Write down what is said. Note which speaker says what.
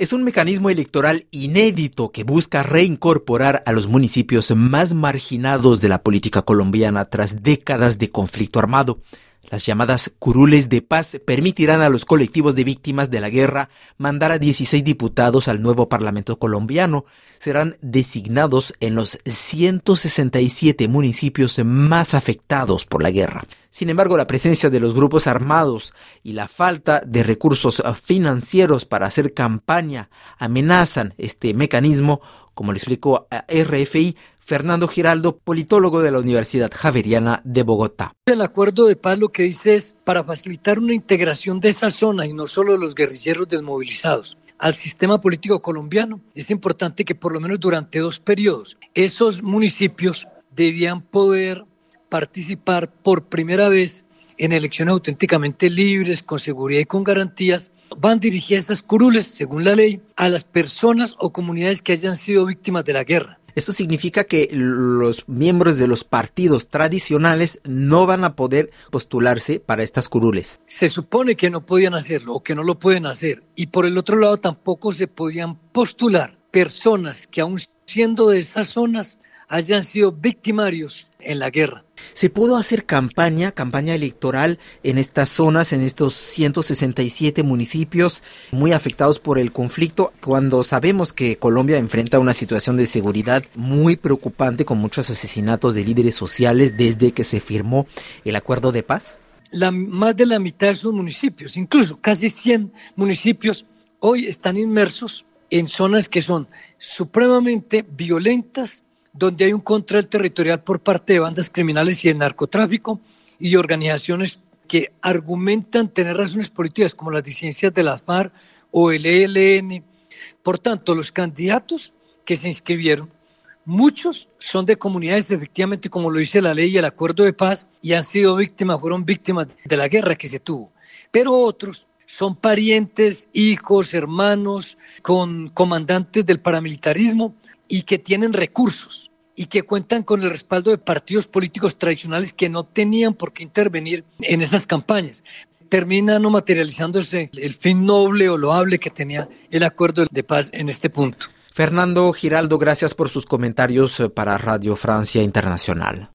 Speaker 1: Es un mecanismo electoral inédito que busca reincorporar a los municipios más marginados de la política colombiana tras décadas de conflicto armado. Las llamadas curules de paz permitirán a los colectivos de víctimas de la guerra mandar a 16 diputados al nuevo Parlamento colombiano. Serán designados en los 167 municipios más afectados por la guerra. Sin embargo, la presencia de los grupos armados y la falta de recursos financieros para hacer campaña amenazan este mecanismo, como le explicó a RFI Fernando Giraldo, politólogo de la Universidad Javeriana de Bogotá.
Speaker 2: El acuerdo de paz lo que dice es para facilitar una integración de esa zona y no solo de los guerrilleros desmovilizados al sistema político colombiano, es importante que por lo menos durante dos periodos esos municipios debían poder participar por primera vez en elecciones auténticamente libres, con seguridad y con garantías, van dirigidas esas curules, según la ley, a las personas o comunidades que hayan sido víctimas de la guerra.
Speaker 1: Esto significa que los miembros de los partidos tradicionales no van a poder postularse para estas curules.
Speaker 2: Se supone que no podían hacerlo o que no lo pueden hacer. Y por el otro lado tampoco se podían postular personas que aún siendo de esas zonas hayan sido victimarios en la guerra.
Speaker 1: ¿Se pudo hacer campaña, campaña electoral en estas zonas, en estos 167 municipios muy afectados por el conflicto, cuando sabemos que Colombia enfrenta una situación de seguridad muy preocupante con muchos asesinatos de líderes sociales desde que se firmó el acuerdo de paz?
Speaker 2: La, más de la mitad de esos municipios, incluso casi 100 municipios, hoy están inmersos en zonas que son supremamente violentas, donde hay un control territorial por parte de bandas criminales y el narcotráfico y organizaciones que argumentan tener razones políticas como las disidencias de la FARC o el ELN. Por tanto, los candidatos que se inscribieron, muchos son de comunidades, efectivamente, como lo dice la ley y el acuerdo de paz, y han sido víctimas, fueron víctimas de la guerra que se tuvo. Pero otros son parientes, hijos, hermanos, con comandantes del paramilitarismo y que tienen recursos y que cuentan con el respaldo de partidos políticos tradicionales que no tenían por qué intervenir en esas campañas. Termina no materializándose el fin noble o loable que tenía el acuerdo de paz en este punto.
Speaker 1: Fernando Giraldo, gracias por sus comentarios para Radio Francia Internacional.